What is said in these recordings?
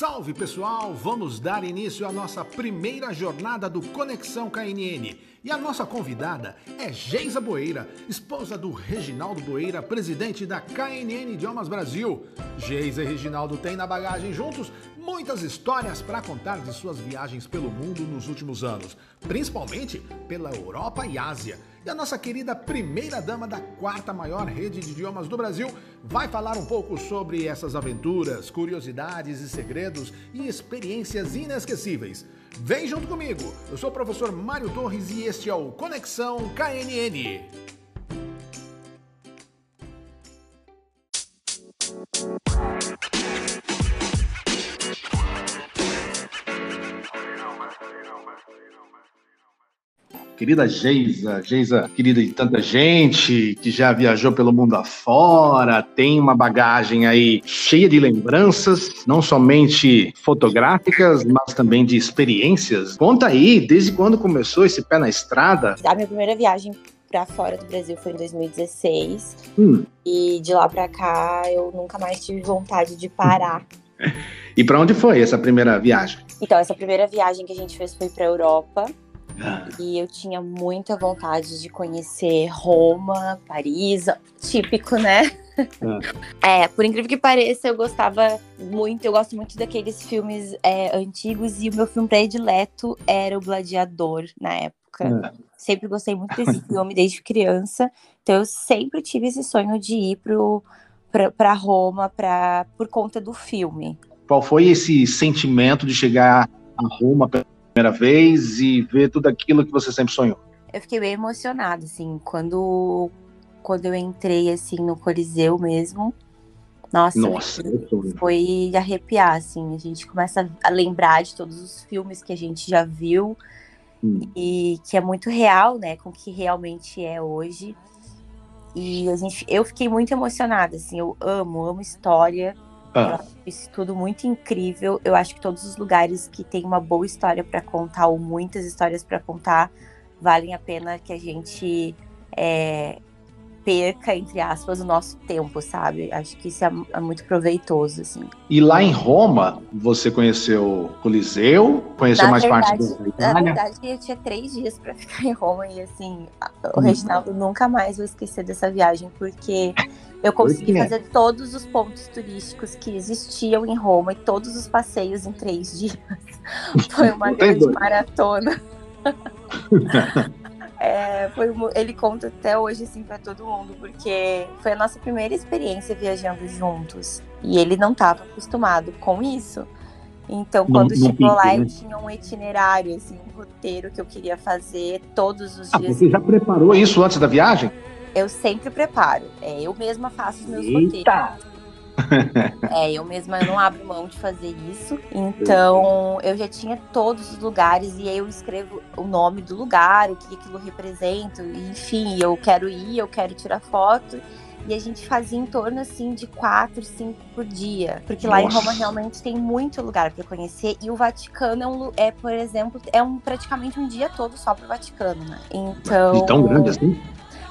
Salve pessoal, vamos dar início à nossa primeira jornada do Conexão KNN. E a nossa convidada é Geisa Boeira, esposa do Reginaldo Boeira, presidente da KNN Idiomas Brasil. Geisa e Reginaldo têm na bagagem juntos muitas histórias para contar de suas viagens pelo mundo nos últimos anos, principalmente pela Europa e Ásia. E a nossa querida primeira dama da quarta maior rede de idiomas do Brasil vai falar um pouco sobre essas aventuras, curiosidades e segredos e experiências inesquecíveis. Vem junto comigo! Eu sou o professor Mário Torres e este é o Conexão KNN. Querida Geisa, Geisa, querida de tanta gente que já viajou pelo mundo afora, tem uma bagagem aí cheia de lembranças, não somente fotográficas, mas também de experiências. Conta aí, desde quando começou esse pé na estrada? A minha primeira viagem para fora do Brasil foi em 2016. Hum. E de lá para cá eu nunca mais tive vontade de parar. e para onde foi essa primeira viagem? Então, essa primeira viagem que a gente fez foi para Europa. E eu tinha muita vontade de conhecer Roma, Paris, típico, né? É. é, por incrível que pareça, eu gostava muito, eu gosto muito daqueles filmes é, antigos e o meu filme predileto era O Gladiador na época. É. Sempre gostei muito desse filme desde criança, então eu sempre tive esse sonho de ir pro, pra, pra Roma pra, por conta do filme. Qual foi esse sentimento de chegar a Roma primeira vez e ver tudo aquilo que você sempre sonhou? Eu fiquei bem emocionada, assim, quando, quando eu entrei, assim, no Coliseu mesmo. Nossa, Nossa foi arrepiar, assim. A gente começa a lembrar de todos os filmes que a gente já viu hum. e que é muito real, né, com o que realmente é hoje. E a gente, eu fiquei muito emocionada, assim. Eu amo, amo história. Ah. Isso tudo muito incrível. Eu acho que todos os lugares que tem uma boa história para contar, ou muitas histórias para contar, valem a pena que a gente é, perca, entre aspas, o nosso tempo, sabe? Acho que isso é, é, muito proveitoso, assim. E lá em Roma, você conheceu o Coliseu? Conheceu na mais verdade, parte da Itália? Na verdade, eu tinha três dias para ficar em Roma e, assim, o hum. Reginaldo nunca mais vai esquecer dessa viagem, porque eu consegui fazer todos os pontos turísticos que existiam em Roma e todos os passeios em três dias. Foi uma grande maratona. é, foi, ele conta até hoje assim para todo mundo, porque foi a nossa primeira experiência viajando juntos. E ele não estava acostumado com isso. Então, quando não, chegou lá, né? eu tinha um itinerário, assim, um roteiro que eu queria fazer todos os ah, dias. Você já preparou isso antes da viagem? Eu sempre preparo. É, eu mesma faço os meus Eita. roteiros. é, eu mesma eu não abro mão de fazer isso. Então, eu já tinha todos os lugares e aí eu escrevo o nome do lugar, o que aquilo representa, enfim, eu quero ir, eu quero tirar foto. E a gente fazia em torno assim de quatro, cinco por dia. Porque Nossa. lá em Roma realmente tem muito lugar para conhecer. E o Vaticano é, um, é, por exemplo, é um praticamente um dia todo só pro Vaticano, né? Então. E tão grande assim?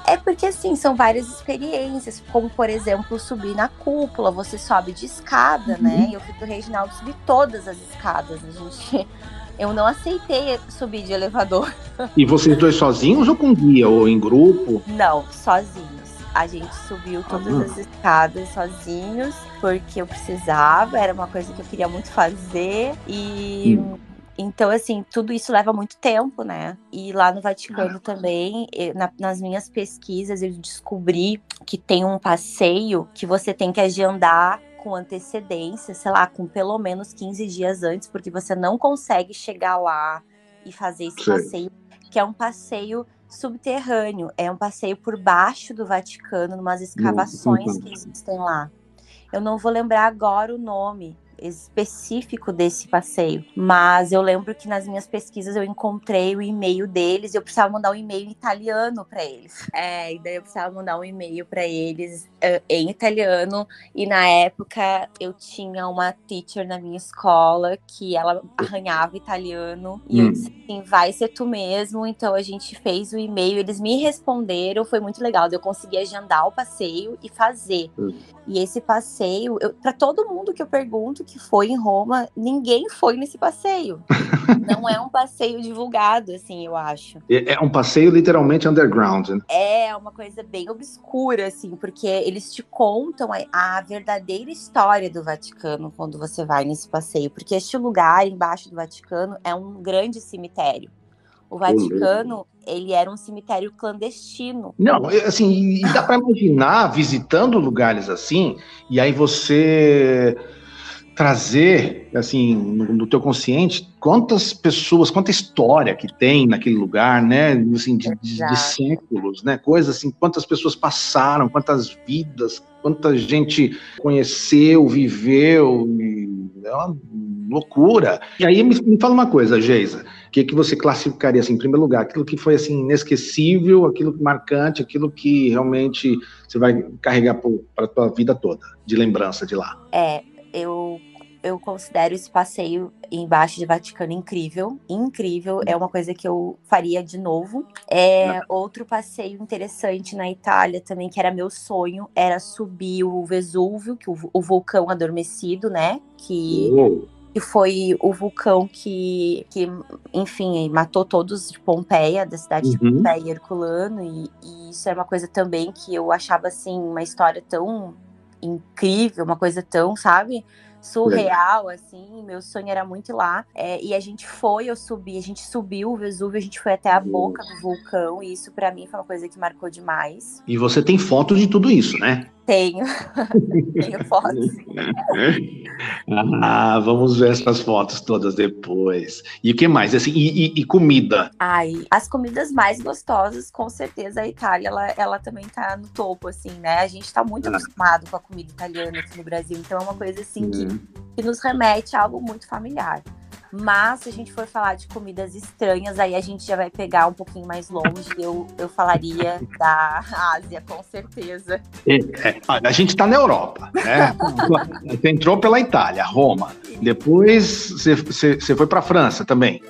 É porque, assim, são várias experiências, como, por exemplo, subir na cúpula, você sobe de escada, né? uhum. né? Eu fui pro Reginaldo subir todas as escadas. A gente. Eu não aceitei subir de elevador. E vocês dois sozinhos ou com guia? Ou em grupo? Não, sozinhos. A gente subiu todas ah. as escadas sozinhos, porque eu precisava, era uma coisa que eu queria muito fazer. E. Hum então, assim, tudo isso leva muito tempo, né? E lá no Vaticano ah. também, na, nas minhas pesquisas, eu descobri que tem um passeio que você tem que agendar com antecedência, sei lá, com pelo menos 15 dias antes, porque você não consegue chegar lá e fazer esse Sim. passeio, que é um passeio subterrâneo, é um passeio por baixo do Vaticano, numas escavações que existem lá. Eu não vou lembrar agora o nome, específico desse passeio. Mas eu lembro que nas minhas pesquisas eu encontrei o e-mail deles e eu precisava mandar um e-mail italiano para eles. É, e daí eu precisava mandar um e-mail para eles uh, em italiano. E na época eu tinha uma teacher na minha escola que ela arranhava italiano. E hum. eu disse assim: vai ser tu mesmo. Então a gente fez o e-mail, eles me responderam, foi muito legal. Eu consegui agendar o passeio e fazer. Hum. E esse passeio, para todo mundo que eu pergunto que foi em Roma, ninguém foi nesse passeio. Não é um passeio divulgado, assim, eu acho. É, é um passeio literalmente underground. Né? É uma coisa bem obscura, assim, porque eles te contam a, a verdadeira história do Vaticano quando você vai nesse passeio. Porque este lugar embaixo do Vaticano é um grande cemitério. O Vaticano, ele era um cemitério clandestino. Não, assim, e dá para imaginar visitando lugares assim, e aí você trazer, assim, no, teu consciente, quantas pessoas, quanta história que tem naquele lugar, né, assim, de, de, de séculos, né, coisas assim, quantas pessoas passaram, quantas vidas, quanta gente conheceu, viveu, é uma loucura. E aí me, me fala uma coisa, Geisa, o que, que você classificaria, assim, em primeiro lugar, aquilo que foi, assim, inesquecível, aquilo marcante, aquilo que realmente você vai carregar para a tua vida toda, de lembrança de lá? É, eu eu considero esse passeio embaixo de Vaticano incrível, incrível, é uma coisa que eu faria de novo. É outro passeio interessante na Itália também que era meu sonho, era subir o Vesúvio, que o, o vulcão adormecido, né? Que que foi o vulcão que, que, enfim, matou todos de Pompeia, da cidade uhum. de Pompeia, Herculano, e, e, isso é uma coisa também que eu achava, assim, uma história tão incrível, uma coisa tão, sabe? Surreal, assim. Meu sonho era muito ir lá. É, e a gente foi, eu subi, a gente subiu o Vesúvio, a gente foi até a boca do vulcão. E isso para mim foi uma coisa que marcou demais. E você tem foto de tudo isso, né? Tenho. Tenho fotos. ah, vamos ver essas fotos todas depois. E o que mais? Assim, e, e, e, comida? Ai, as comidas mais gostosas, com certeza a Itália, ela, ela também tá no topo, assim, né? A gente tá muito ah. acostumado com a comida italiana aqui no Brasil, então é uma coisa assim que, uhum. que nos remete a algo muito familiar. Mas se a gente for falar de comidas estranhas, aí a gente já vai pegar um pouquinho mais longe. Eu, eu falaria da Ásia, com certeza. É, é, a gente está na Europa, né? você entrou pela Itália, Roma. Depois você, você, você foi para a França também.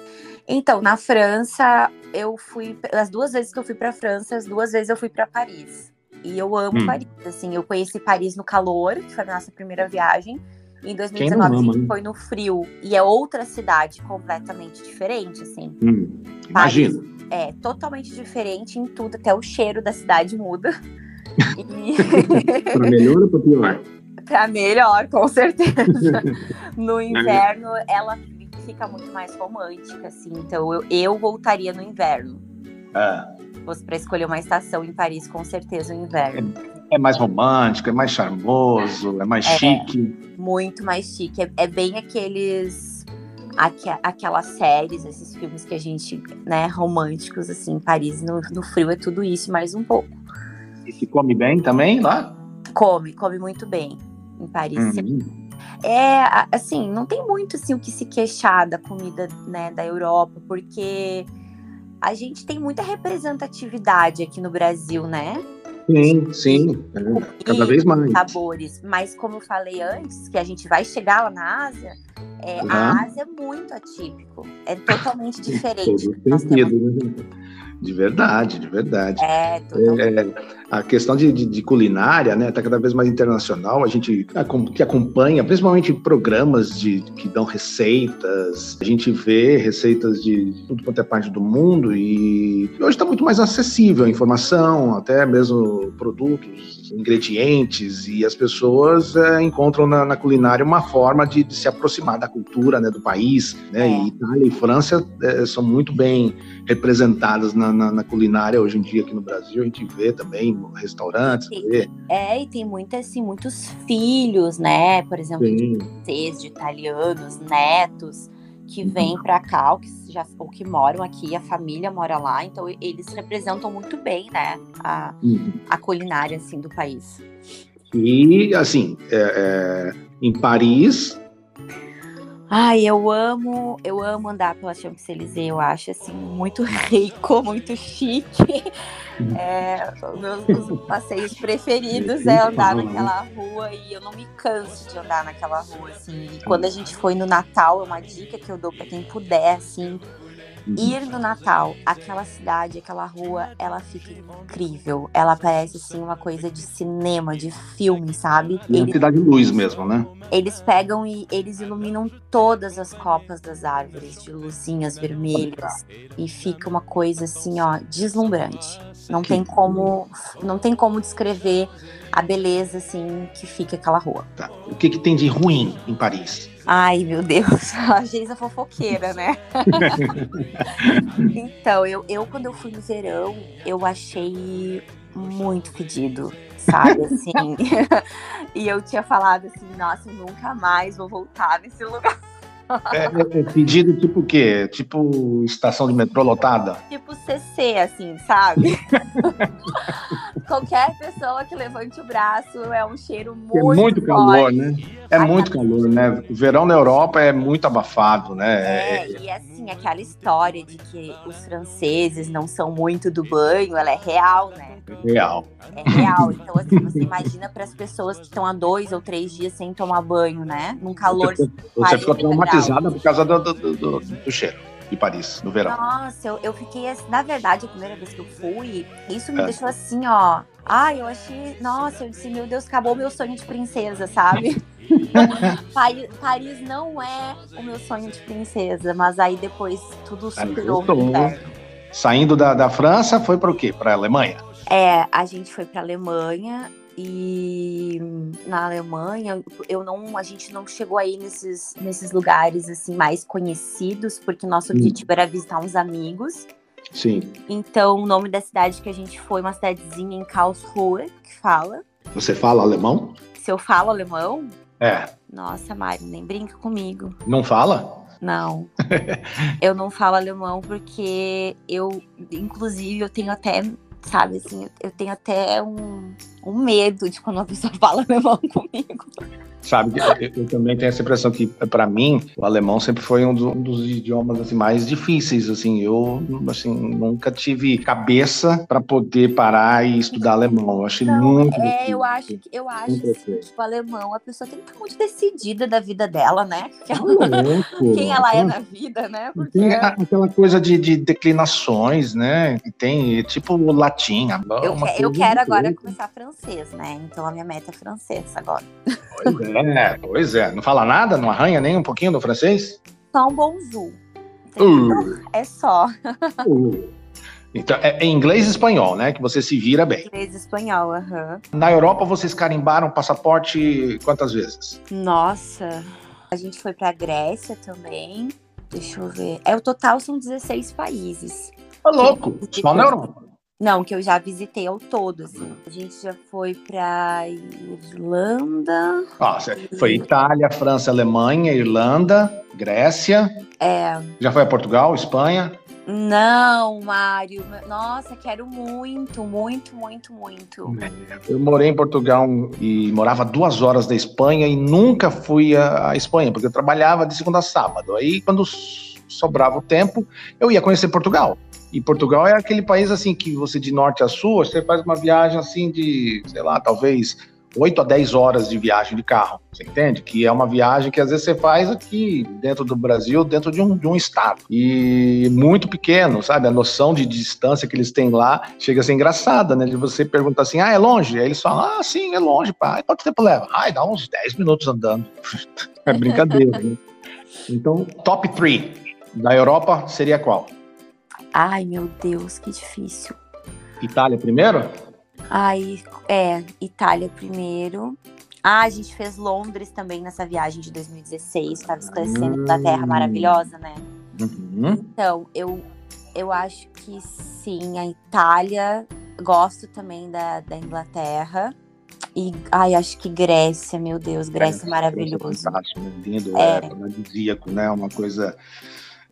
Então, na França, eu fui. As duas vezes que eu fui para a França, as duas vezes eu fui para Paris. E eu amo hum. Paris. Assim, eu conheci Paris no calor, que foi a nossa primeira viagem. Em 2019 ama, a gente foi no frio e é outra cidade completamente diferente, assim. Hum, imagina. É totalmente diferente em tudo, até o cheiro da cidade muda. E... pra melhor ou pra pior? Pra melhor, com certeza. no inverno, ela fica muito mais romântica, assim. Então eu, eu voltaria no inverno. Ah. Se fosse pra escolher uma estação em Paris, com certeza o inverno. É, é mais romântico, é mais charmoso, é mais é. chique muito mais chique. É, é bem aqueles. Aqu aquelas séries, esses filmes que a gente, né, românticos, assim, em Paris, no, no frio é tudo isso, mais um pouco. E se come bem também lá? Come, come muito bem em Paris. Uhum. É, assim, não tem muito assim, o que se queixar da comida né, da Europa, porque a gente tem muita representatividade aqui no Brasil, né? Sim, sim, é, cada vez mais. Sabores, mas como eu falei antes, que a gente vai chegar lá na Ásia, é, uhum. a Ásia é muito atípico, é totalmente diferente. Todo sentido, né? De verdade, de verdade. É, é a questão de, de, de culinária, né, está cada vez mais internacional. A gente que acompanha, principalmente programas de que dão receitas. A gente vê receitas de tudo quanto é parte do mundo e hoje está muito mais acessível a informação, até mesmo produtos, ingredientes e as pessoas é, encontram na, na, culinária uma forma de, de, se aproximar da cultura, né, do país. Né, é. E Itália e França é, são muito bem representadas na, na, na, culinária hoje em dia aqui no Brasil. A gente vê também restaurantes. Vê. É, e tem muitas, assim, muitos filhos, né? Por exemplo, Sim. de de italianos, netos que uhum. vêm para cá, ou que, já, ou que moram aqui, a família mora lá, então eles representam muito bem, né, a, uhum. a culinária, assim, do país. E, assim, é, é, em Paris, Ai, eu amo, eu amo andar pela Champs-Élysées, eu acho assim muito rico, muito chique. É, meus passeios preferidos é andar naquela rua e eu não me canso de andar naquela rua assim. E quando a gente foi no Natal, é uma dica que eu dou para quem puder assim, ir no Natal, aquela cidade, aquela rua, ela fica incrível. Ela parece assim uma coisa de cinema, de filme, sabe? Identidade de luz mesmo, né? Eles pegam e eles iluminam todas as copas das árvores de luzinhas vermelhas e fica uma coisa assim, ó, deslumbrante. Não tem como, não tem como descrever a beleza assim que fica aquela rua. Tá. O que, que tem de ruim em Paris? Ai, meu Deus, a Geisa fofoqueira, né? então, eu, eu, quando eu fui no verão, eu achei muito fedido, sabe? Assim. e eu tinha falado assim, nossa, eu nunca mais vou voltar nesse lugar. É, é, pedido tipo o quê? Tipo estação de metrô lotada? Tipo CC, assim, sabe? Qualquer pessoa que levante o braço é um cheiro muito. É muito forte. calor, né? É muito calor, né? O verão na Europa é muito abafado, né? É, e assim, aquela história de que os franceses não são muito do banho, ela é real, né? É real. É real. Então, assim, você imagina para as pessoas que estão há dois ou três dias sem tomar banho, né? Num calor. Você, você ficou traumatizada por causa do, do, do, do cheiro de Paris, no verão. Nossa, eu, eu fiquei assim, na verdade, a primeira vez que eu fui, isso me é. deixou assim, ó. Ai, eu achei. Nossa, eu disse, meu Deus, acabou meu sonho de princesa, sabe? Paris, Paris não é o meu sonho de princesa, mas aí depois tudo superou. Saindo da, da França, foi para o quê? Para a Alemanha? É, a gente foi para Alemanha e na Alemanha eu não, a gente não chegou aí nesses, nesses lugares assim mais conhecidos, porque nosso hum. objetivo era visitar uns amigos. Sim. Então, o nome da cidade que a gente foi, uma cidadezinha em Karlsruhe, que fala. Você fala alemão? Se eu falo alemão? É. Nossa, Mari, nem brinca comigo. Não fala? Não. eu não falo alemão porque eu, inclusive, eu tenho até, sabe, assim, eu tenho até um, um medo de quando uma pessoa fala alemão comigo. Sabe, eu, eu também tenho essa impressão que, para mim, o alemão sempre foi um, do, um dos idiomas assim, mais difíceis. Assim, eu assim, nunca tive cabeça para poder parar e estudar alemão. Eu achei Não, muito. É, difícil. eu acho que eu acho que tipo, alemão, a pessoa tem que estar muito decidida da vida dela, né? Ela, quem ela é na vida, né? Porque... Tem aquela coisa de, de declinações, né? Que tem, tipo latim. Eu, eu quero agora começar francês, né? Então a minha meta é francês agora. Pois é. É, pois é. Não fala nada? Não arranha nem um pouquinho do francês? Só um bonjour. Uh. É só. Uh. Então, é, é inglês e espanhol, né? Que você se vira bem. Inglês e espanhol, aham. Uhum. Na Europa, vocês carimbaram passaporte quantas vezes? Nossa, a gente foi pra Grécia também. Deixa eu ver. É, o total são 16 países. Tá louco, só na Europa. Não, que eu já visitei ao todo, assim. A gente já foi pra Irlanda. Nossa, foi Itália, França, Alemanha, Irlanda, Grécia. É. Já foi a Portugal, Espanha? Não, Mário. Nossa, quero muito, muito, muito, muito. Eu morei em Portugal e morava duas horas da Espanha e nunca fui à Espanha, porque eu trabalhava de segunda a sábado. Aí, quando sobrava o tempo, eu ia conhecer Portugal. E Portugal é aquele país assim que você de norte a sul, você faz uma viagem assim de, sei lá, talvez 8 a 10 horas de viagem de carro, você entende? Que é uma viagem que às vezes você faz aqui dentro do Brasil, dentro de um, de um estado. E muito pequeno, sabe? A noção de distância que eles têm lá chega a ser engraçada, né? De você perguntar assim, ah, é longe? Aí eles falam, ah, sim, é longe, pai. Quanto tempo leva? Ai, dá uns 10 minutos andando. é brincadeira, né? Então, top 3 da Europa seria qual? Ai, meu Deus, que difícil. Itália primeiro? Ai, é, Itália primeiro. Ah, a gente fez Londres também nessa viagem de 2016, estava esclarecendo hum. da Terra maravilhosa, né? Uhum. Então, eu, eu acho que sim, a Itália, gosto também da, da Inglaterra. E, ai, acho que Grécia, meu Deus, Grécia é, é maravilhoso. Fantástico, lindo, é, é paradisíaco, né? Uma coisa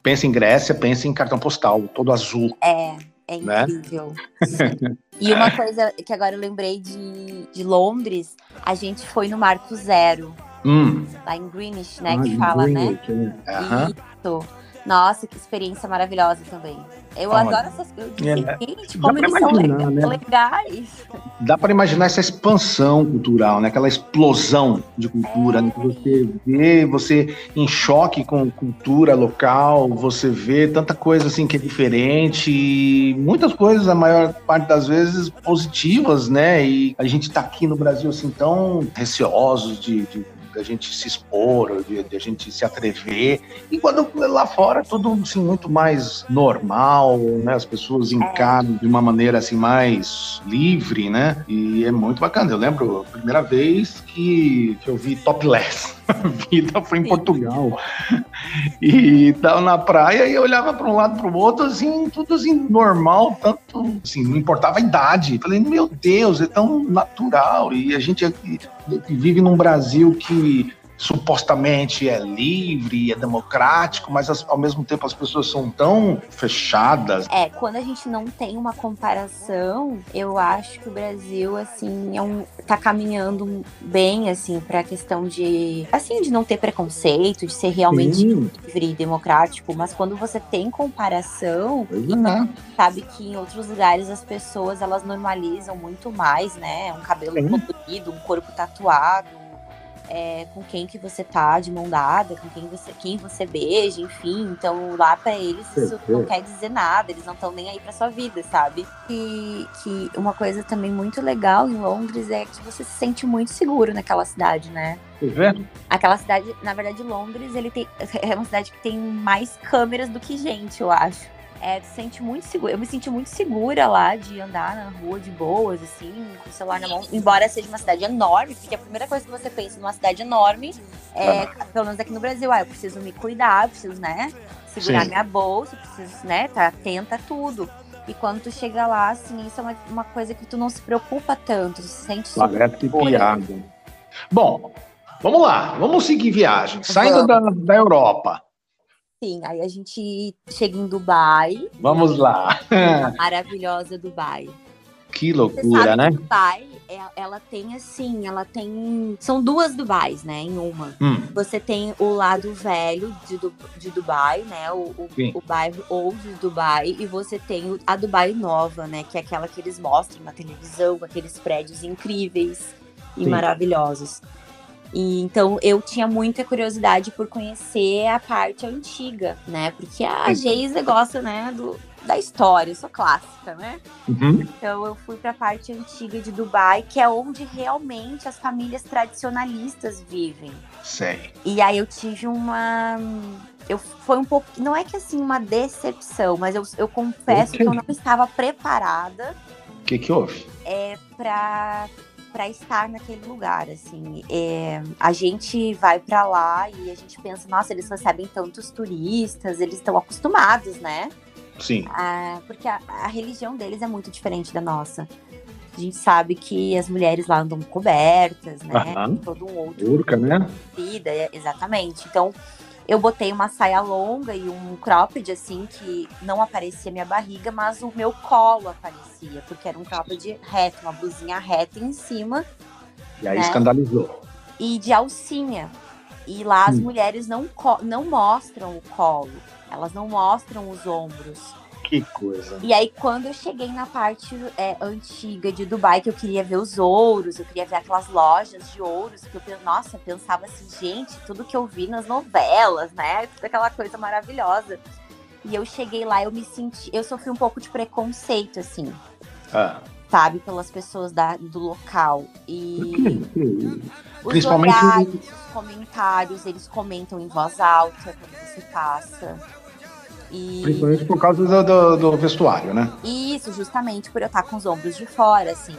pensa em Grécia, pensa em cartão postal, todo azul. É, é né? incrível. Né? e uma coisa que agora eu lembrei de, de Londres, a gente foi no Marco Zero. Hum. Lá em Greenwich, né? Ah, que fala, né? Greenwich, né? Isso. Nossa, que experiência maravilhosa também. Eu adoro essas coisas. é, Gente, dá como eles são imaginar, lega- né? legais. Dá para imaginar essa expansão cultural, né? Aquela explosão de cultura, né? Que você vê, você em choque com cultura local, você vê tanta coisa assim que é diferente, e muitas coisas, a maior parte das vezes positivas, né? E a gente tá aqui no Brasil assim tão receosos de, de da gente se expor, de, de a gente se atrever. E quando lá fora é tudo assim, muito mais normal, né? As pessoas encaram de uma maneira assim mais livre, né? E é muito bacana. Eu lembro a primeira vez que, que eu vi topless. Vida foi em Sim. Portugal. E tava na praia e eu olhava para um lado para o outro, assim, tudo assim, normal, tanto assim, não importava a idade. Falei, meu Deus, é tão natural. E a gente vive num Brasil que supostamente é livre, é democrático, mas as- ao mesmo tempo as pessoas são tão fechadas. É, quando a gente não tem uma comparação, eu acho que o Brasil, assim, é um, tá caminhando bem, assim, pra questão de, assim, de não ter preconceito, de ser realmente Sim, livre e democrático, mas quando você tem comparação, é. sabe que em outros lugares as pessoas, elas normalizam muito mais, né? Um cabelo Sim. colorido, um corpo tatuado, é, com quem que você tá de mão dada, com quem você, quem você beija, enfim. Então lá pra eles isso não quer dizer nada, eles não estão nem aí pra sua vida, sabe? E que uma coisa também muito legal em Londres é que você se sente muito seguro naquela cidade, né? Vê? Aquela cidade, na verdade, Londres, ele tem, é uma cidade que tem mais câmeras do que gente, eu acho. É, se sente muito segura. Eu me senti muito segura lá de andar na rua de boas, assim, com o celular na mão. Embora seja uma cidade enorme, porque a primeira coisa que você pensa numa cidade enorme é, pelo menos aqui no Brasil, ah, eu preciso me cuidar, eu preciso, né, segurar Sim. minha bolsa, preciso, né, tá atenta a tudo. E quando tu chega lá, assim, isso é uma, uma coisa que tu não se preocupa tanto, tu se sente Parece piada. Bom, vamos lá, vamos seguir viagem. Saindo da, da Europa. Sim, aí a gente chega em Dubai, Vamos lá. maravilhosa Dubai. Que loucura, né? que Dubai, é- ela tem assim, ela tem. São duas Dubais, né? Em uma. Hum, Você tem o lado velho de, Du- de Dubai, né? O, o, o bairro old de Dubai. E você tem a Dubai nova, né? Que é aquela que eles mostram na televisão, com aqueles prédios incríveis e Sim. maravilhosos. E, então eu tinha muita curiosidade por conhecer a parte antiga, né? Porque a Sim. Geisa gosta, né, do, da história, eu sou clássica, né? uhum. Então eu fui para a parte antiga de Dubai, que é onde realmente as famílias tradicionalistas vivem. Sei. E aí eu tive uma. Eu foi um pouco. Não é que assim, uma decepção, mas eu, eu confesso que eu não estava preparada O que, que houve? para para estar naquele lugar, assim. É, a gente vai para lá e a gente pensa, nossa, eles recebem tantos turistas, eles estão acostumados, né? Sim. Ah, porque a, a religião deles é muito diferente da nossa. A gente sabe que as mulheres lá andam cobertas, né? Tem todo um outro né? vida, é, exatamente. Então, eu botei uma saia longa e um cropped, assim, que não aparecia minha barriga, mas o meu colo aparecia, porque era um cropped reto, uma blusinha reta em cima E aí Né? escandalizou. e de alcinha. E lá as Hum. mulheres não, não mostram o colo, elas não mostram os ombros. Que coisa. E aí, quando eu cheguei na parte é, antiga de Dubai, que eu queria ver os ouros, eu queria ver aquelas lojas de ouros, que eu, nossa, pensava assim, gente, tudo que eu vi nas novelas, né? Aquela coisa maravilhosa. E eu cheguei lá, eu me senti, eu sofri um pouco de preconceito, assim, Ah, sabe, pelas pessoas da, do local. E os Principalmente- olhares, os comentários, eles comentam em voz alta quando você passa. E... Principalmente por causa do, do- do vestuário, né? Isso, justamente por eu estar com os ombros de fora, assim.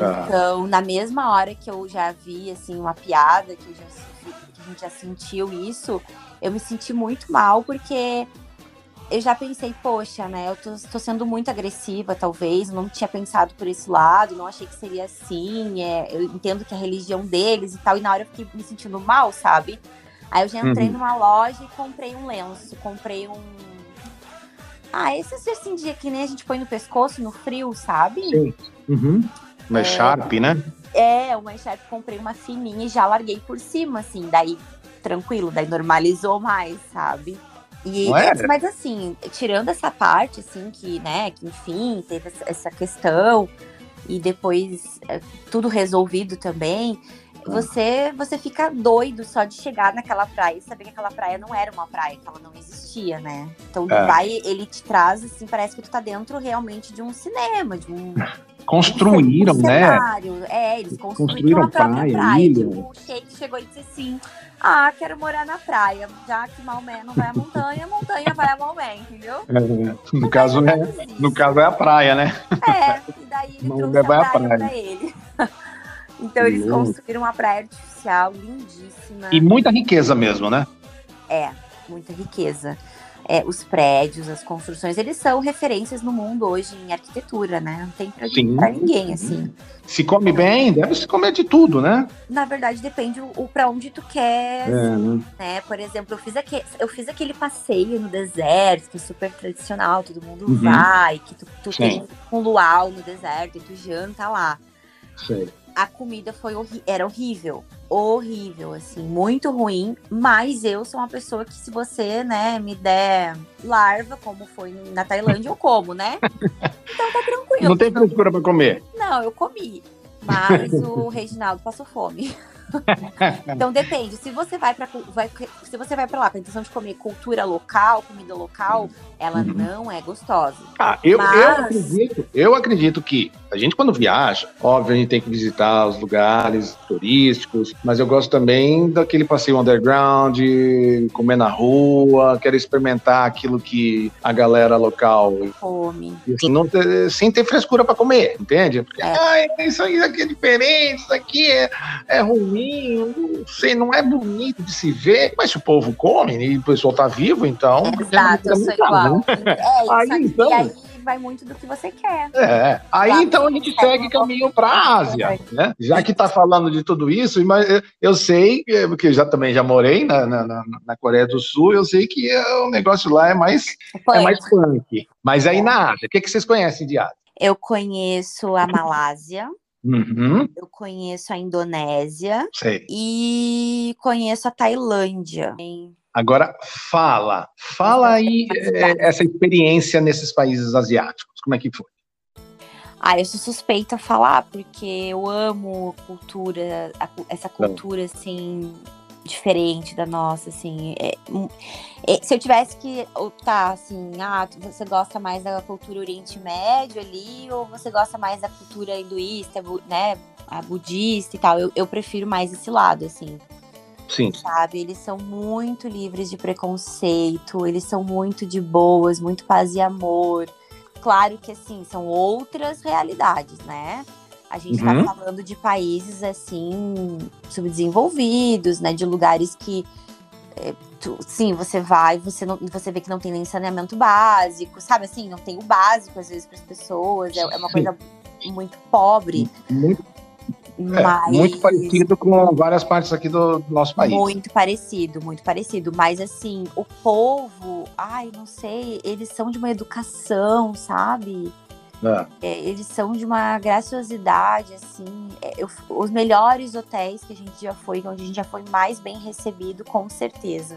Ah. Então, na mesma hora que eu já vi, assim, uma piada, que, já, que a gente já sentiu isso, eu me senti muito mal, porque eu já pensei, poxa, né, eu tô, tô sendo muito agressiva, talvez, não tinha pensado por esse lado, não achei que seria assim, é, eu entendo que é a religião deles e tal, e na hora eu fiquei me sentindo mal, sabe? Aí eu já entrei Uhum. numa loja e comprei um lenço, comprei um... Ah, esses assim de que nem a gente põe no pescoço, no frio, sabe? Sim. Uhum. Mas É. Sharp, né? É, uma Sharp, comprei uma fininha e já larguei por cima, assim, daí tranquilo, daí normalizou mais, sabe? E, é? Mas assim, tirando essa parte, assim, que, né, que enfim, teve essa- essa questão e depois é, tudo resolvido também, você, você fica doido só de chegar naquela praia e saber que aquela praia não era uma praia, que ela não existia, né? Então É. Dubai, ele te traz, assim, parece que tu tá dentro realmente de um cinema, de um, Construíram, um né? cenário. É, eles construíram, Construíram a própria praia, praia. Tipo, o Sheik chegou e disse assim: Ah, quero morar na praia. Já que Maomé não vai à montanha, a montanha vai a Maomé, entendeu? É, no caso, é, no caso é a praia, né? É, e daí ele Maomé trouxe vai a praia, praia. pra ele. então eles construíram uma praia artificial lindíssima. E muita riqueza mesmo, né? É, muita riqueza. É, os prédios, as construções, eles são referências no mundo hoje em arquitetura, né? Não tem pra, Sim. pra ninguém, assim. Se come bem, deve se comer de tudo, né? Na verdade, depende o, o para onde tu quer, É, né? né? Por exemplo, eu fiz, aque- eu fiz aquele passeio no deserto, que é super tradicional, todo mundo Uhum. vai, que tu, tu Sim. tem um luau no deserto e tu janta lá. Sei. A comida foi horri- era horrível, horrível, assim, muito ruim. Mas eu sou uma pessoa que se você, né, me der larva, como foi na Tailândia, eu como, né? Então tá tranquilo. Não tem frescura pra comer. Não, eu comi. Mas o Reginaldo passou fome. então depende. Se você vai para se você vai para lá com a intenção de comer cultura local, comida local, ela Uhum. não é gostosa. Ah, eu, eu, Mas- acredito, eu acredito que a gente, quando viaja, óbvio, a gente tem que visitar os lugares turísticos, mas eu gosto também daquele passeio underground, comer na rua, quero experimentar aquilo que a galera local, não ter- sem ter frescura para comer, entende? Porque, É. ai, isso aí aqui é diferente, isso aqui é, é ruim, não sei, não é bonito de se ver, mas se o povo come e o pessoal tá vivo, então. Exato, eu sou igual. É Aí, aí. então- E aí vai muito do que você quer. É, aí Claro. então a gente segue caminho para a Ásia, né? Já que tá falando de tudo isso, mas eu- sei, porque eu já também já morei na, na, na- Coreia do Sul, eu sei que eh, o negócio lá é mais, é Punk. mais punk. Mas aí na Ásia, o que, que vocês conhecem de Ásia? Eu conheço a Malásia, Uhum, eu conheço a Indonésia sei. e conheço a Tailândia. Agora fala, fala aí eh, essa experiência nesses países asiáticos, como é que foi? Ah, eu sou suspeita a falar, porque eu amo cultura, essa cultura, assim, diferente da nossa, assim. é, é, se eu tivesse que, tá, assim, ah, você gosta mais da cultura Oriente Médio ali, ou você gosta mais da cultura hinduísta, né, a budista e tal, eu, eu prefiro mais esse lado, assim Sim, sabe? Eles são muito livres de preconceito, eles são muito de boas, muito paz e amor. Claro que, assim, são outras realidades, né? A gente Uhum. tá falando de países, assim, subdesenvolvidos, né? De lugares que, é, tu- sim, você vai, você, não, você vê que não tem nem saneamento básico, sabe? Assim, não tem o básico, às vezes, para as pessoas. É, é uma coisa muito pobre, muito, é, mas... muito parecido com várias partes aqui do, do nosso país. Muito parecido, muito parecido. Mas assim, o povo, ai, não sei, eles são de uma educação, sabe? É. É, eles são de uma graciosidade, assim. É, eu- os melhores hotéis que a gente já foi, onde a gente já foi mais bem recebido, com certeza.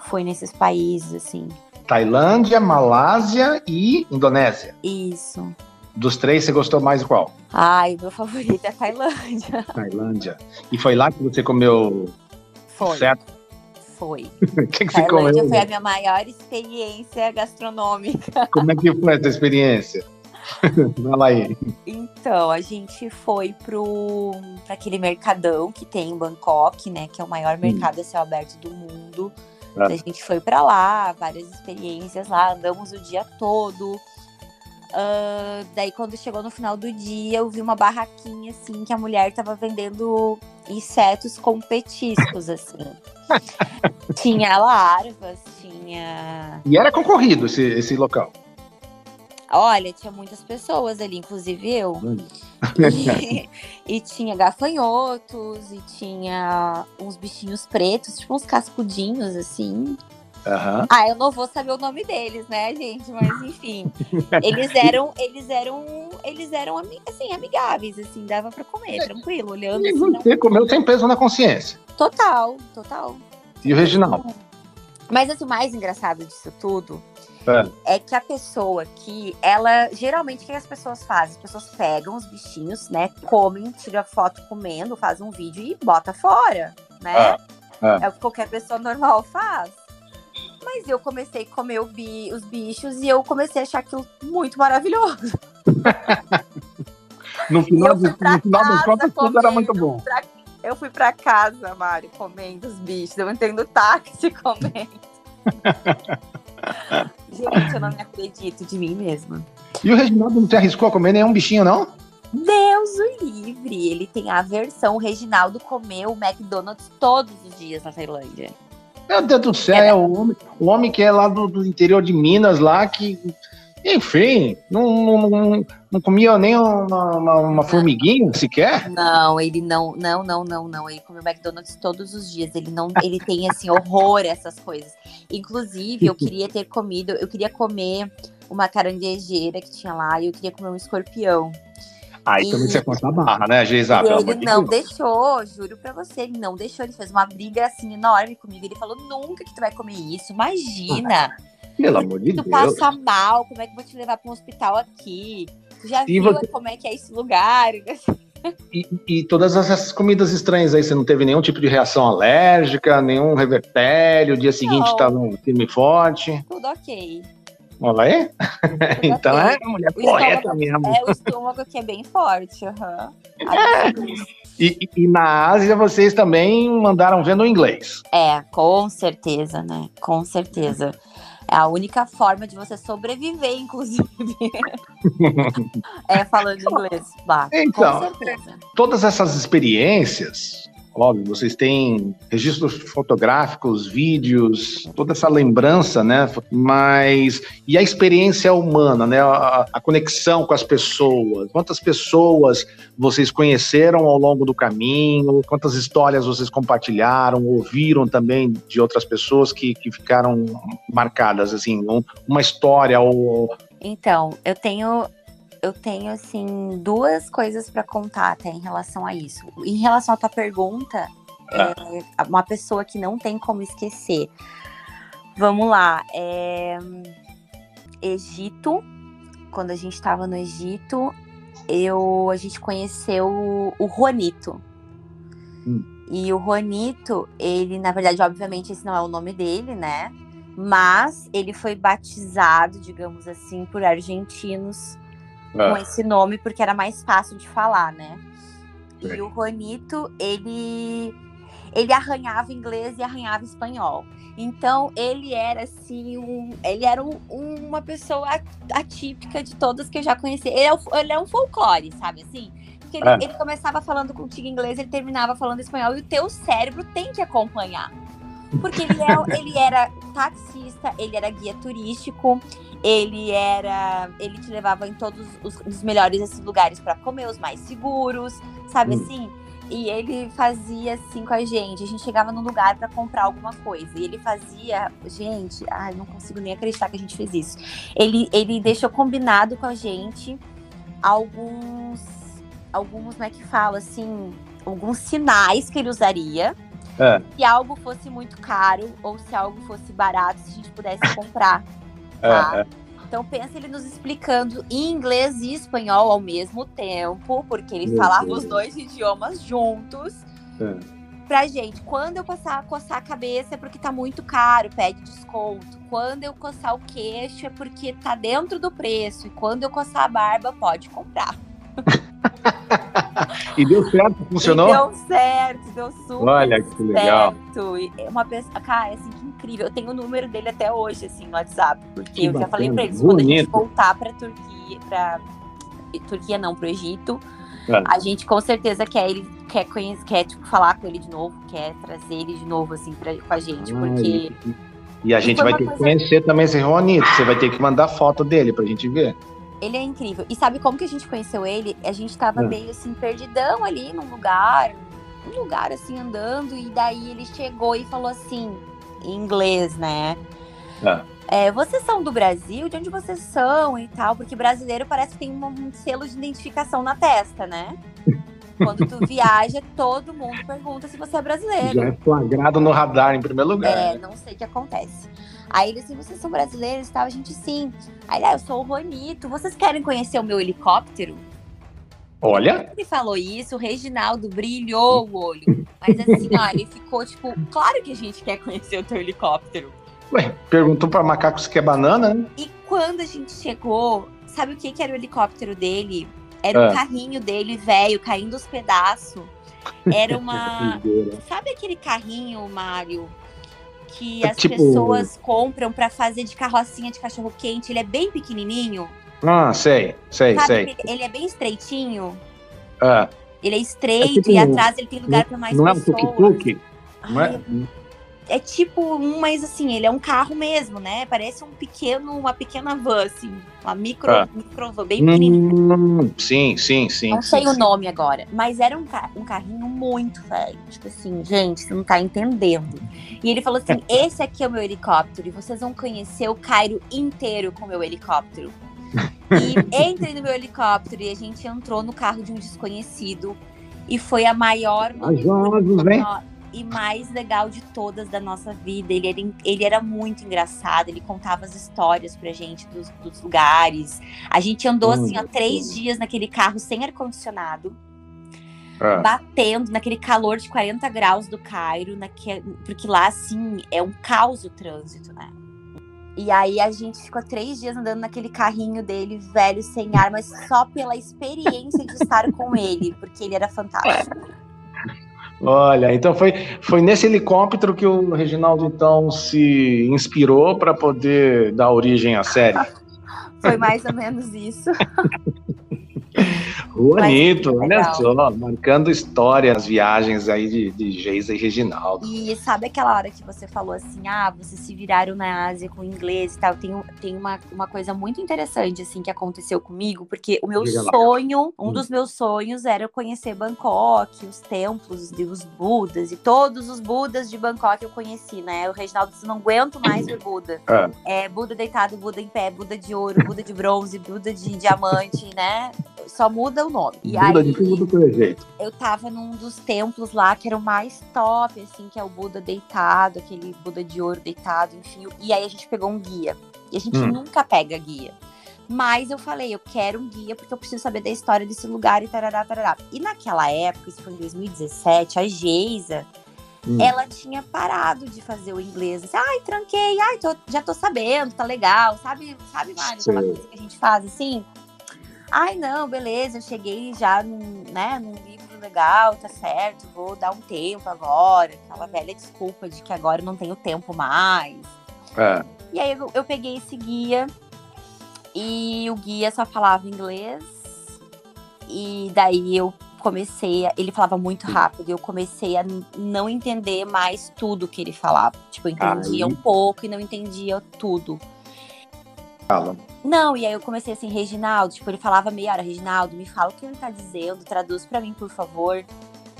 Foi nesses países, assim. Tailândia, Malásia e Indonésia. Isso. Dos três, você gostou mais de qual? Ai, meu favorito é a Tailândia. Tailândia. E foi lá que você comeu Foi. certo? Foi. O que, que você Tailândia comeu? foi a minha maior experiência gastronômica. Como é que foi essa experiência? Fala aí. Então, a gente foi pro pra aquele mercadão que tem em Bangkok, né? Que é o maior mercado a céu aberto do mundo. Ah. A gente foi pra lá, várias experiências lá, andamos o dia todo. Ah, daí, quando chegou no final do dia, eu vi uma barraquinha assim que a mulher tava vendendo insetos com petiscos, assim. tinha larvas, tinha E era concorrido esse, esse local. Olha, tinha muitas pessoas ali, inclusive eu. E, e tinha gafanhotos, e tinha uns bichinhos pretos, tipo uns cascudinhos, assim. Aham. Ah, eu não vou saber o nome deles, né, gente? Mas enfim. Eles eram, eles eram, eles eram assim, amigáveis, assim, dava pra comer, tranquilo, olhando E assim. não- você comeu sem peso na consciência. Total, total. E o Reginaldo? Mas assim, o mais engraçado disso tudo é. é. que a pessoa que ela geralmente o que as pessoas fazem? As pessoas pegam os bichinhos, né? Comem, tira foto comendo, faz um vídeo e bota fora, né? É, é o que qualquer pessoa normal faz. Mas eu comecei a comer bi, os bichos e eu comecei a achar aquilo muito maravilhoso. no final, no final das contas, tudo era muito bom. Pra, eu fui pra casa, Mário, comendo os bichos. Eu entendo táxi comendo. Gente, eu não me acredito de mim mesma. E o Reginaldo não se arriscou a comer nenhum bichinho, não? Deus o livre! Ele tem a versão. O Reginaldo comeu o McDonald's todos os dias na Tailândia. Meu Deus do céu, é. o, homem, o homem que é lá do, do interior de Minas, lá, que enfim, não, não, não comia nem uma, uma, uma, formiguinha sequer? Não, ele não, não, não, não, não. Ele come McDonald's todos os dias. Ele não, ele tem assim horror a essas coisas. Inclusive, eu queria ter comido, eu queria comer uma caranguejeira que tinha lá e eu queria comer um escorpião. Aí e... também você conta a barra, né, Geisa? Ele não deixou, juro pra você, ele não deixou. Ele fez uma briga assim enorme comigo. Ele falou: nunca que tu vai comer isso, imagina. Pelo amor de tu Deus. Tu passa mal, como é que eu vou te levar para um hospital aqui? Tu já e viu você... como é que é esse lugar? E, e, todas essas comidas estranhas aí, você não teve nenhum tipo de reação alérgica, nenhum revertério, o dia seguinte tá no time forte? Tudo ok. Olha aí. então é mulher o correta mesmo. É o estômago que é bem forte. Uhum. E, e, na Ásia vocês também mandaram vendo inglês. É, com certeza, né? Com certeza. É a única forma de você sobreviver, inclusive. é falando inglês. Bah, então, todas essas experiências Óbvio, vocês têm registros fotográficos, vídeos, toda essa lembrança, né? Mas e a experiência humana, né? A, a, conexão com as pessoas. Quantas pessoas vocês conheceram ao longo do caminho? Quantas histórias vocês compartilharam, ouviram também de outras pessoas que, que ficaram marcadas, assim, um, uma história ou então, eu tenho eu tenho assim duas coisas para contar até em relação a isso. Em relação à tua pergunta, ah. é, uma pessoa que não tem como esquecer. Vamos lá, é, Egito. Quando a gente estava no Egito, eu a gente conheceu o Juanito. Hum. E o Juanito, ele, na verdade, obviamente, esse não é o nome dele, né? Mas ele foi batizado, digamos assim, por argentinos com é. esse nome porque era mais fácil de falar, né? E o Juanito, ele ele arranhava inglês e arranhava espanhol. Então ele era assim, um, ele era um, uma pessoa atípica de todas que eu já conheci. Ele é, um, ele é um folclore, sabe assim? Porque ele, é. ele começava falando contigo inglês, ele terminava falando espanhol e o teu cérebro tem que acompanhar. Porque ele, é, ele era taxista, ele era guia turístico, ele era. Ele te levava em todos os, os melhores esses lugares para comer, os mais seguros, sabe hum. assim? E ele fazia assim com a gente. A gente chegava num lugar para comprar alguma coisa. E ele fazia. Gente, ai, não consigo nem acreditar que a gente fez isso. Ele, ele deixou combinado com a gente alguns. Alguns, como é que fala assim? Alguns sinais que ele usaria. É. Se algo fosse muito caro ou se algo fosse barato, se a gente pudesse comprar. Tá? É, é. Então pensa ele nos explicando em inglês e espanhol ao mesmo tempo, porque ele Meu falava Deus. os dois idiomas juntos. É. Pra gente, quando eu coçar, coçar a cabeça é porque tá muito caro, pede desconto. Quando eu coçar o queixo é porque tá dentro do preço. E quando eu coçar a barba, pode comprar. e deu certo, funcionou? E deu certo, deu super Olha que legal. certo. E é uma pessoa, cara, assim, que incrível. Eu tenho o número dele até hoje, assim, no WhatsApp, porque que eu bacana. já falei pra eles, quando a gente voltar pra Turquia, pra Turquia não, pro Egito, é. a gente com certeza quer ele, quer conhecer, quer, tipo, falar com ele de novo, quer trazer ele de novo, assim, pra, com a gente, porque... E a gente vai ter que conhecer também esse Juanito, você vai ter que mandar foto dele pra gente ver. Ele é incrível. E sabe como que a gente conheceu ele? A gente tava é. meio assim, perdidão ali num lugar, um lugar assim, andando, e daí ele chegou e falou assim, em inglês, né? É. É, vocês são do Brasil? De onde vocês são e tal? Porque brasileiro parece que tem um selo de identificação na testa, né? Quando tu viaja, todo mundo pergunta se você é brasileiro. Já é flagrado no radar em primeiro lugar. É, né? não sei o que acontece. Aí ele assim, vocês são brasileiros e tal? A gente sim. Aí, ah, eu sou o Ronito. Vocês querem conhecer o meu helicóptero? Olha, Ele falou isso, o Reginaldo brilhou o olho. Mas assim, ó, ele ficou tipo, claro que a gente quer conhecer o teu helicóptero. ué, perguntou pra macaco se quer banana, né? E quando a gente chegou, sabe o que, que era o helicóptero dele? Era Ah. um carrinho dele velho, caindo os pedaços. Era uma. Sabe aquele carrinho, Mário? Que É as tipo- pessoas compram pra fazer de carrocinha de cachorro quente. Ele é bem pequenininho. Ah, sei, sei, Sabe? sei. Ele, é bem estreitinho. Ah, Ele é estreito É tipo e atrás ele tem lugar pra mais não é um pessoas. tuk-tuk? Não é? É tipo um, mas assim, ele é um carro mesmo, né? Parece um pequeno, uma pequena van, assim. Uma micro, Ah. micro van, bem pequenininha. Hum, sim, sim, sim. Não sim, sei o sim. nome agora, mas era um, ca- um carrinho muito velho. Tipo assim, gente, você não tá entendendo. E ele falou assim: esse aqui é o meu helicóptero, e vocês vão conhecer o Cairo inteiro com o meu helicóptero. E entrei no meu helicóptero e a gente entrou no carro de um desconhecido. E foi a maior As jogos, hein? E mais legal de todas da nossa vida. Ele era, ele era muito engraçado, ele contava as histórias pra gente dos, dos lugares. A gente andou assim, ó, três dias naquele carro sem ar-condicionado, Ah, batendo naquele calor de 40 graus do Cairo, naque, porque lá, assim, é um caos o trânsito, né? E aí a gente ficou três dias andando naquele carrinho dele, velho, sem ar, mas só pela experiência de estar com ele, porque ele era fantástico. Olha, então foi, foi nesse helicóptero que o Reginaldo então se inspirou para poder dar origem à série. Foi mais ou menos isso. Bonito, olha só, marcando história nas viagens aí de, de Geisa e Reginaldo. E sabe aquela hora que você falou assim, ah, vocês se viraram na Ásia com inglês e tal? Tem, tem uma, uma coisa muito interessante, assim, que aconteceu comigo, porque o meu Diga lá. sonho, um Hum. dos meus sonhos era conhecer Bangkok, os templos e os Budas, e todos os Budas de Bangkok eu conheci, né? O Reginaldo disse, não aguento mais ver Buda. Ah. É Buda deitado, Buda em pé, Buda de ouro, Buda de bronze, Buda de diamante, né? Só muda o nome. E Muda aí, de tudo que é jeito. eu tava num dos templos lá que era o mais top, assim, que é o Buda deitado, aquele Buda de ouro deitado, enfim. E aí a gente pegou um guia. E a gente Hum. nunca pega guia. Mas eu falei, eu quero um guia porque eu preciso saber da história desse lugar e tarará, tarará. E naquela época, isso foi em 2017, a Geisa, Hum. ela tinha parado de fazer o inglês. Assim, ai, tranquei, ai, tô- já tô sabendo, tá legal. Sabe, sabe, Mário, aquela Sei. coisa que a gente faz assim? Ai, não, beleza, eu cheguei já num, né, num livro legal, tá certo, vou dar um tempo agora. Aquela velha desculpa de que agora eu não tenho tempo mais. É. E aí eu, eu peguei esse guia e o guia só falava inglês. E daí eu comecei, a, ele falava muito rápido, e eu comecei a não entender mais tudo que ele falava. Tipo, eu entendia Aí. um pouco e não entendia tudo. Fala. Não, e aí eu comecei assim, Reginaldo, tipo, ele falava meia hora, Reginaldo, me fala o que ele tá dizendo, traduz pra mim, por favor.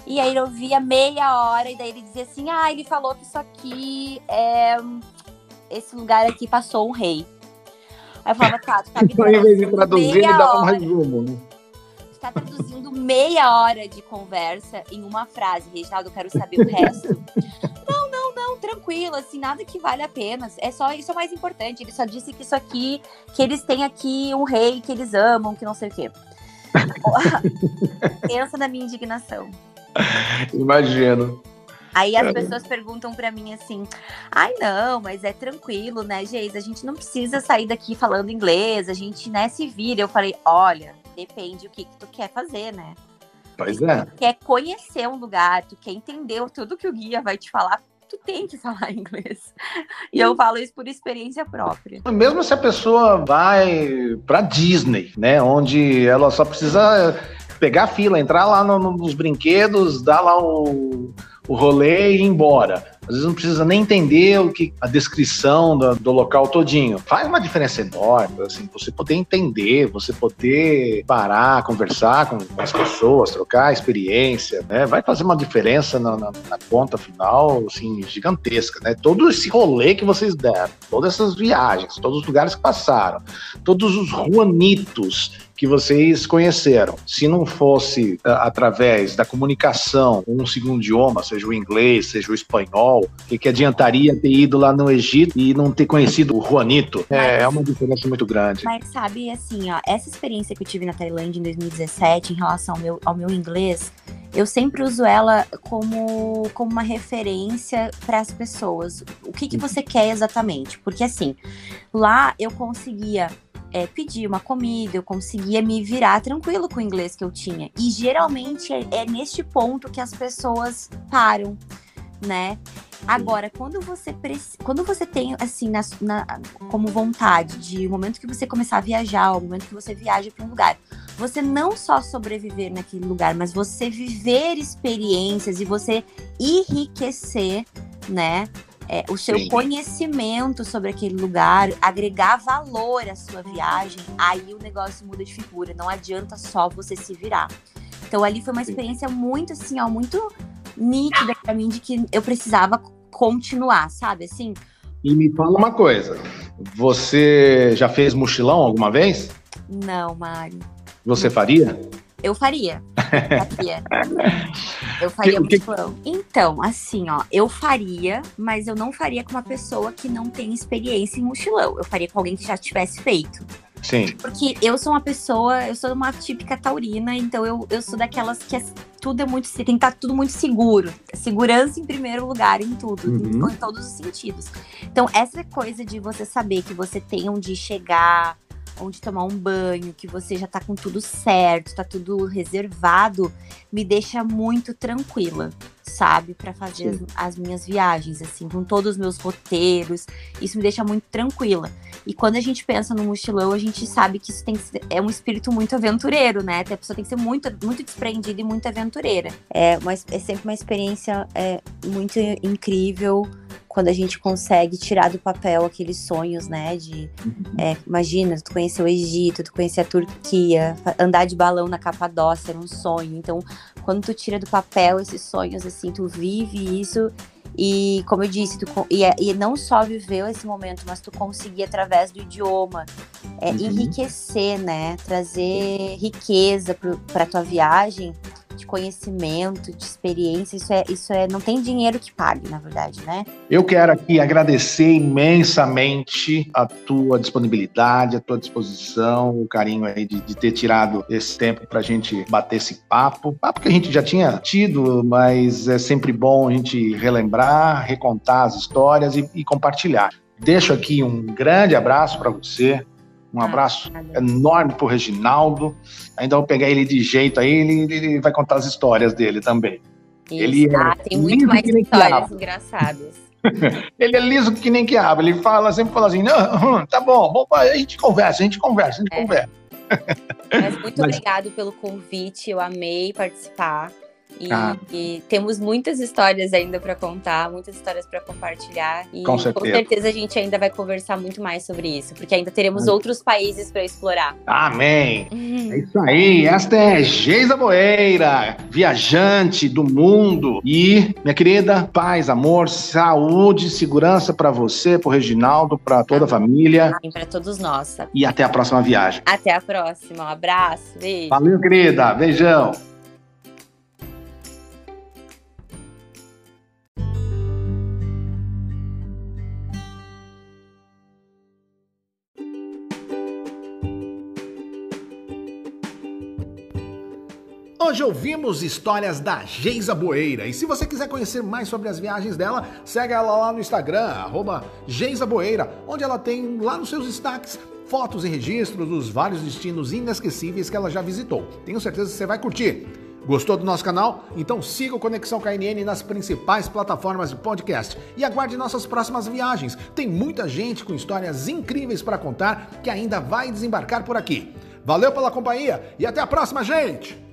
E aí eu via meia hora, e daí ele dizia assim, ah, ele falou que isso aqui é. Esse lugar aqui passou um rei. Aí eu falava, tá, tu tá me de traduzir, ele dava um resumo, né? Tu tá traduzindo meia hora de conversa em uma frase, Reginaldo, eu quero saber o resto. Tranquilo, assim, nada que vale a pena. É só isso é o mais importante. Ele só disse que isso aqui, que eles têm aqui um rei que eles amam, que não sei o quê. Pensa na minha indignação. Imagino. Aí as É. pessoas perguntam pra mim assim: ai, não, mas é tranquilo, né, Geis? A gente não precisa sair daqui falando inglês, a gente, né, se vira. Eu falei: olha, depende o que, que tu quer fazer, né? Pois é. quer conhecer um lugar, tu quer entender tudo que o guia vai te falar, tu tem que falar inglês. E eu falo isso por experiência própria. Mesmo se a pessoa vai pra Disney, né? Onde ela só precisa pegar a fila, entrar lá no- nos brinquedos, dar lá o, o rolê e ir embora. Às vezes não precisa nem entender o que a descrição do, do local todinho. Faz uma diferença enorme, assim, você poder entender, você poder parar, conversar com as pessoas, trocar experiência, né? Vai fazer uma diferença na, na, na conta final, assim, gigantesca, né? Todo esse rolê que vocês deram, todas essas viagens, todos os lugares que passaram, todos os ruanitos que vocês conheceram. Se não fosse uh, através da comunicação, um segundo idioma, seja o inglês, seja o espanhol, o que, que adiantaria ter ido lá no Egito e não ter conhecido o Juanito? É, é uma diferença muito grande. Mas sabe, assim, ó, essa experiência que eu tive na Tailândia em 2017 em relação ao meu, ao meu inglês, eu sempre uso ela como, como uma referência para as pessoas. O que, que uhum. você quer exatamente? Porque assim, lá eu conseguia é, pedir uma comida, eu conseguia me virar tranquilo com o inglês que eu tinha. E geralmente é, é neste ponto que as pessoas param, né? Agora, quando você quando você tem assim na, na, como vontade de o momento que você começar a viajar, o momento que você viaja para um lugar, você não só sobreviver naquele lugar, mas você viver experiências e você enriquecer, né? É, o seu Sim. conhecimento sobre aquele lugar, agregar valor à sua viagem, aí o negócio muda de figura. Não adianta só você se virar. Então ali foi uma experiência muito assim, ó, muito nítida para mim de que eu precisava continuar, sabe? Assim. E me fala uma coisa, você já fez mochilão alguma vez? Não, Mário. Você faria? Eu faria. Faria. Eu faria que, mochilão. Que... Então, assim, ó, eu faria, mas eu não faria com uma pessoa que não tem experiência em mochilão. Eu faria com alguém que já tivesse feito. Sim. Porque eu sou uma pessoa, eu sou uma típica taurina, então eu, eu sou daquelas que é, tudo é muito. Tem que estar tudo muito seguro. Segurança em primeiro lugar em tudo, uhum. em, em todos os sentidos. Então, essa coisa de você saber que você tem onde chegar onde tomar um banho, que você já tá com tudo certo, tá tudo reservado, me deixa muito tranquila, sabe? para fazer as, as, minhas viagens, assim, com todos os meus roteiros. Isso me deixa muito tranquila. E quando a gente pensa no mochilão, a gente sabe que isso tem que ser, é um espírito muito aventureiro, né? A pessoa tem que ser muito, muito desprendida e muito aventureira. É, uma, é sempre uma experiência é, muito incrível quando a gente consegue tirar do papel aqueles sonhos, né? De uhum. é, imagina, tu conhecer o Egito, tu conhecer a Turquia, andar de balão na Capadócia era um sonho. Então, quando tu tira do papel esses sonhos, assim, tu vive isso. E como eu disse, tu, e, é, e não só viveu esse momento, mas tu conseguir através do idioma é, uhum. enriquecer, né? Trazer riqueza para tua viagem de conhecimento, de experiência, isso é, isso é, não tem dinheiro que pague, na verdade, né? Eu quero aqui agradecer imensamente a tua disponibilidade, a tua disposição, o carinho aí de, de ter tirado esse tempo para a gente bater esse papo, papo que a gente já tinha tido, mas é sempre bom a gente relembrar, recontar as histórias e, e compartilhar. Deixo aqui um grande abraço para você, um abraço ah, enorme pro Reginaldo. Ainda vou pegar ele de jeito aí, ele, ele vai contar as histórias dele também. Isso, ele é ah, tem muito mais histórias engraçadas. ele é liso que nem quiabo. Ele fala, sempre fala assim: não, tá bom, bom, a gente conversa, a gente conversa, a gente é. conversa. Mas muito Mas... obrigado pelo convite, eu amei participar. E, ah. e, temos muitas histórias ainda para contar, muitas histórias para compartilhar. E com certeza. com certeza. a gente ainda vai conversar muito mais sobre isso, porque ainda teremos Amém. outros países para explorar. Amém! Uhum. É isso aí, esta é Geisa Boeira, viajante do mundo. E, minha querida, paz, amor, saúde, segurança para você, para o Reginaldo, para toda a família. Para todos nós. E até a próxima viagem. Até a próxima. Um abraço. Beijo. Valeu, querida. Beijão. Hoje ouvimos histórias da Geisa Boeira. E se você quiser conhecer mais sobre as viagens dela, segue ela lá no Instagram, arroba Geisa Boeira, onde ela tem lá nos seus destaques fotos e registros dos vários destinos inesquecíveis que ela já visitou. Tenho certeza que você vai curtir. Gostou do nosso canal? Então siga o Conexão KNN nas principais plataformas de podcast e aguarde nossas próximas viagens. Tem muita gente com histórias incríveis para contar que ainda vai desembarcar por aqui. Valeu pela companhia e até a próxima, gente!